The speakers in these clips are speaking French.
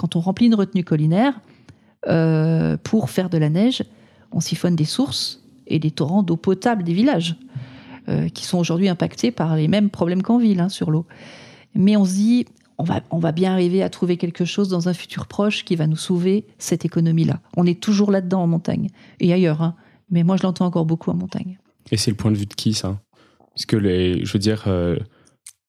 quand on remplit une retenue collinaire, euh, pour faire de la neige, on siphonne des sources et des torrents d'eau potable des villages, euh, qui sont aujourd'hui impactés par les mêmes problèmes qu'en ville hein, sur l'eau. Mais on se dit, on va, bien arriver à trouver quelque chose dans un futur proche qui va nous sauver cette économie-là. On est toujours là-dedans en montagne et ailleurs, hein. mais moi je l'entends encore beaucoup en montagne. Et c'est le point de vue de qui ça? Parce que les, je veux dire, euh,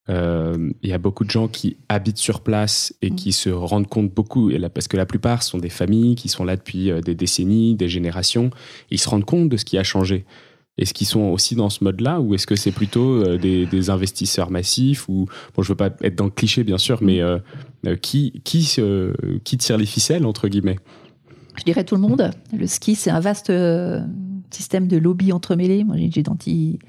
euh, il y a beaucoup de gens qui habitent sur place et qui se rendent compte beaucoup, et là, parce que la plupart sont des familles qui sont là depuis euh, des décennies, des générations, ils se rendent compte de ce qui a changé. Est-ce qu'ils sont aussi dans ce mode-là ou est-ce que c'est plutôt euh, des, investisseurs massifs ou bon, je veux pas être dans le cliché bien sûr, mais qui qui qui tire les ficelles entre guillemets? Je dirais tout le monde. Le ski, c'est un vaste système de lobbies entremêlés. Moi, j'identifie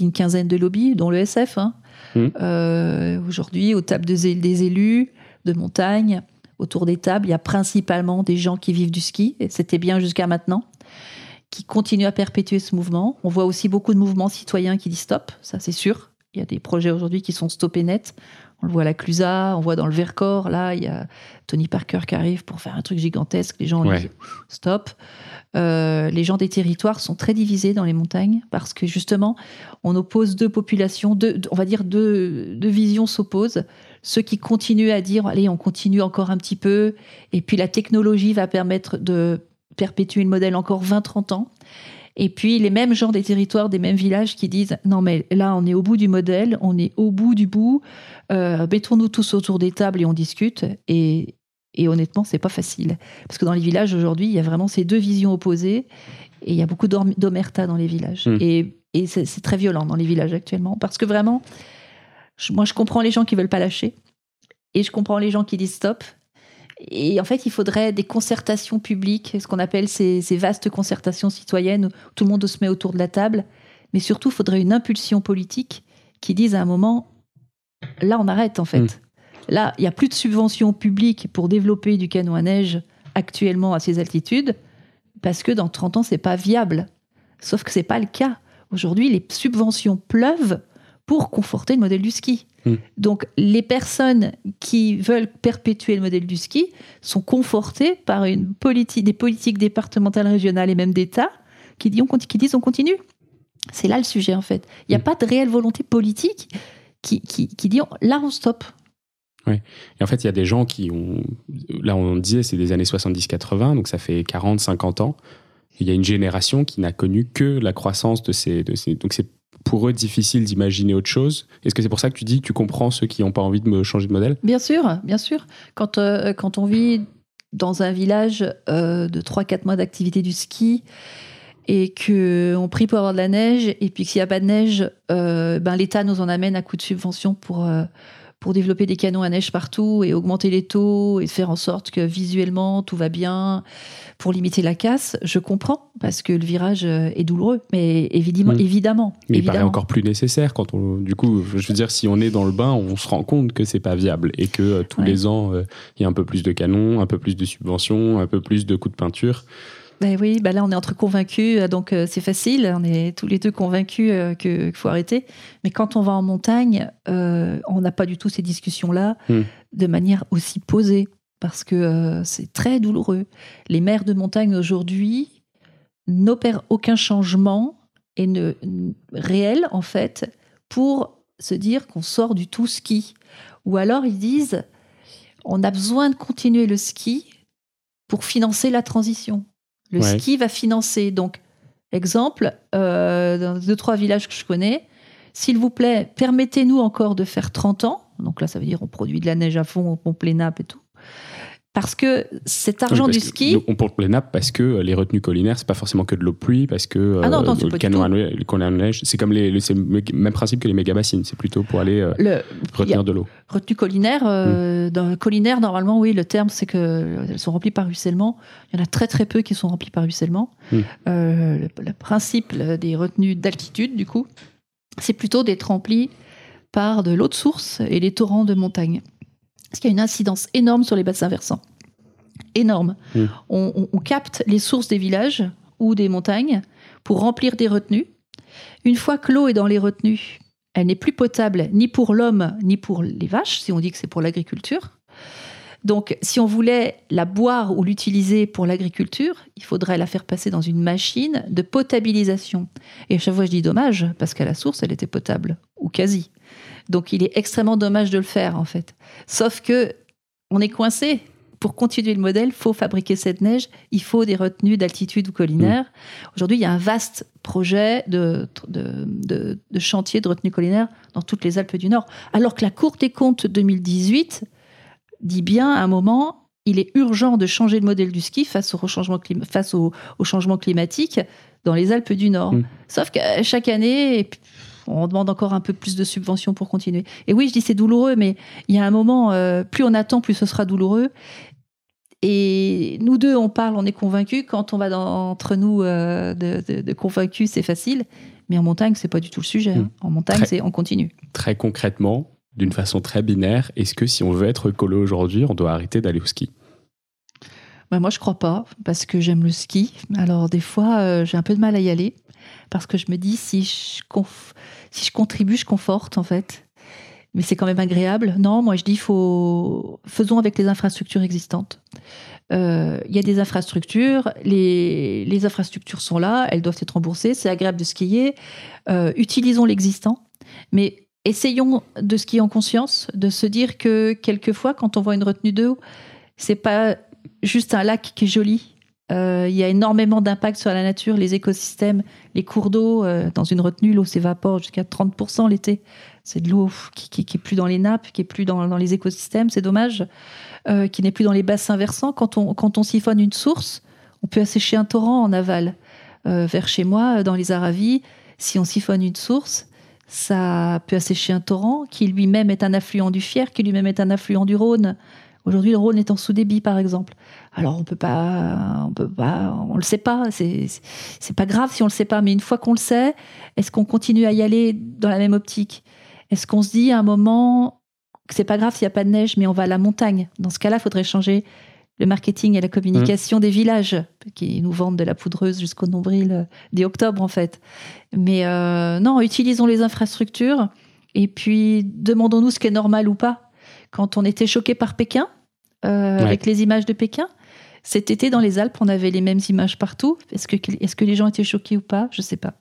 une quinzaine de lobbies, dont le SF. Hein. Mmh. Euh, aujourd'hui, aux tables des élus de montagne, autour des tables, il y a principalement des gens qui vivent du ski, et c'était bien jusqu'à maintenant, qui continuent à perpétuer ce mouvement. On voit aussi beaucoup de mouvements citoyens qui disent stop, ça c'est sûr. Il y a des projets aujourd'hui qui sont stoppés net. On le voit à la Clusa, on voit dans le Vercors, là, il y a Tony Parker qui arrive pour faire un truc gigantesque. Les gens disent stop. Euh, les gens des territoires sont très divisés dans les montagnes parce que justement, on oppose deux populations, deux, on va dire deux, deux visions s'opposent. Ceux qui continuent à dire, allez, on continue encore un petit peu, et puis la technologie va permettre de perpétuer le modèle encore 20-30 ans. Et puis les mêmes gens des territoires, des mêmes villages qui disent non mais là on est au bout du modèle, on est au bout du bout, euh, mettons-nous tous autour des tables et on discute. Et, et honnêtement c'est pas facile parce que dans les villages aujourd'hui il y a vraiment ces deux visions opposées et il y a beaucoup d'omerta dans les villages. Hmm. Et, et c'est très violent dans les villages actuellement parce que vraiment, moi je comprends les gens qui veulent pas lâcher et je comprends les gens qui disent stop et en fait, il faudrait des concertations publiques, ce qu'on appelle ces, vastes concertations citoyennes où tout le monde se met autour de la table. Mais surtout, il faudrait une impulsion politique qui dise à un moment, là, on arrête en fait. Mm. Là, il n'y a plus de subventions publiques pour développer du canon à neige actuellement à ces altitudes, parce que dans 30 ans, c'est pas viable. Sauf que c'est pas le cas. Aujourd'hui, les subventions pleuvent pour conforter le modèle du ski. Hmm. Donc les personnes qui veulent perpétuer le modèle du ski sont confortées par une politique, des politiques départementales, régionales et même d'État qui, disent on, qui disent on continue. C'est là le sujet en fait. Il n'y a hmm. pas de réelle volonté politique qui, qui, qui dit là on stoppe. Oui. Et en fait, il y a des gens qui ont. Là, on disait, c'est des années 70-80, donc ça fait 40-50 ans. Il y a une génération qui n'a connu que la croissance de ces. De ces donc, c'est pour eux difficile d'imaginer autre chose Est-ce que c'est pour ça que tu dis que tu comprends ceux qui n'ont pas envie de me changer de modèle? Bien sûr, bien sûr. Quand, euh, quand on vit dans un village euh, de 3-4 mois d'activité du ski et qu'on prie pour avoir de la neige, et puis s'il n'y a pas de neige, euh, ben, l'État nous en amène à coup de subvention pour pour développer des canons à neige partout et augmenter les taux et faire en sorte que visuellement tout va bien pour limiter la casse, je comprends parce que le virage euh, est douloureux, mais évidemment, mm. évidemment. Mais il paraît encore plus nécessaire quand on, du coup, je veux dire, si on est dans le bain, on se rend compte que c'est pas viable et que euh, tous les ans, euh, il y a un peu plus de canons, un peu plus de subventions, un peu plus de coups de peinture. Ben oui, ben là on est entre convaincus, donc c'est facile, on est tous les deux convaincus qu'il faut arrêter. Mais quand on va en montagne, on n'a pas du tout ces discussions-là mm. de manière aussi posée parce que euh, c'est très douloureux. Les maires de montagne aujourd'hui n'opèrent aucun changement et ne, réel en fait pour se dire qu'on sort du tout ski. Ou alors ils disent on a besoin de continuer le ski pour financer la transition. Le ski va financer. Donc, exemple, euh, dans deux, trois villages que je connais, s'il vous plaît, permettez-nous encore de faire 30 ans. Donc là, ça veut dire on produit de la neige à fond, on pompe les nappes et tout parce que cet argent du ski. on porte les nappes parce que euh, les retenues collinaires, c'est pas forcément que de l'eau pluie, parce que ah non, non, euh, le canon à neige, c'est comme les, le même principe que les méga bassines, c'est plutôt pour aller euh, retenir de l'eau. Retenue collinaire, dans, collinaire, normalement, oui, le terme, c'est qu'elles sont remplies par ruissellement. Il y en a très très peu qui sont remplies par ruissellement. Hmm. le, le, principe des retenues d'altitude, du coup, c'est plutôt d'être remplies par de l'eau de source et les torrents de montagne. Parce qu'il y a une incidence énorme sur les bassins versants. Énorme. Mmh. On, capte les sources des villages ou des montagnes pour remplir des retenues. Une fois que l'eau est dans les retenues, elle n'est plus potable ni pour l'homme ni pour les vaches, si on dit que c'est pour l'agriculture. Donc, si on voulait la boire ou l'utiliser pour l'agriculture, il faudrait la faire passer dans une machine de potabilisation. Et à chaque fois, je dis dommage, parce qu'à la source, elle était potable, ou quasi. Donc, il est extrêmement dommage de le faire, en fait. Sauf que on est coincé pour continuer le modèle, il faut fabriquer cette neige, il faut des retenues d'altitude ou collinaire. Mm. Aujourd'hui, il y a un vaste projet de, de, chantier de retenue collinaire dans toutes les Alpes du Nord. Alors que la Cour des comptes 2018 dit bien à un moment, il est urgent de changer le modèle du ski face au changement, face au, changement climatique dans les Alpes du Nord. Mm. Sauf que chaque année, on demande encore un peu plus de subventions pour continuer. Et oui, je dis c'est douloureux, mais il y a un moment, euh, plus on attend, plus ce sera douloureux. Et nous deux, on parle, on est convaincus. Quand on va dans, entre nous euh, de, convaincus, c'est facile. Mais en montagne, c'est pas du tout le sujet. Hein. Hmm. En montagne, c'est on continue. Très concrètement, d'une façon très binaire, est-ce que si on veut être écolo aujourd'hui, on doit arrêter d'aller au ski? Bah moi, je crois pas, parce que j'aime le ski. Alors, des fois, euh, j'ai un peu de mal à y aller, parce que je me dis, si je, si je contribue, je conforte, en fait mais c'est quand même agréable. Non, moi je dis faut faisons avec les infrastructures existantes. Euh, il y a des infrastructures, les, les, infrastructures sont là, elles doivent être remboursées, c'est agréable de skier. Euh, utilisons l'existant, mais essayons de skier en conscience, de se dire que quelquefois, quand on voit une retenue d'eau, c'est pas juste un lac qui est joli. Euh, il y a énormément d'impact sur la nature, les écosystèmes, les cours d'eau. dans une retenue, l'eau s'évapore jusqu'à 30% l'été. C'est de l'eau qui, qui, est plus dans les nappes, qui est plus dans, les écosystèmes, c'est dommage, euh, qui n'est plus dans les bassins versants. Quand on, quand on siphonne une source, on peut assécher un torrent en aval. Euh, vers chez moi, dans les Aravis, si on siphonne une source, ça peut assécher un torrent qui lui-même est un affluent du Fier, qui lui-même est un affluent du Rhône. Aujourd'hui, le Rhône est en sous-débit, par exemple. Alors, on peut pas, on peut pas, on le sait pas. C'est, pas grave si on le sait pas, mais une fois qu'on le sait, est-ce qu'on continue à y aller dans la même optique? Est-ce qu'on se dit à un moment que c'est pas grave s'il n'y a pas de neige, mais on va à la montagne? Dans ce cas-là, il faudrait changer le marketing et la communication mmh. des villages qui nous vendent de la poudreuse jusqu'au nombril euh, dès octobre en fait. Mais euh, non, utilisons les infrastructures et puis demandons-nous ce qui est normal ou pas. Quand on était choqué par Pékin, euh, avec les images de Pékin, cet été dans les Alpes, on avait les mêmes images partout. Est-ce que, est -ce que les gens étaient choqués ou pas? Je ne sais pas.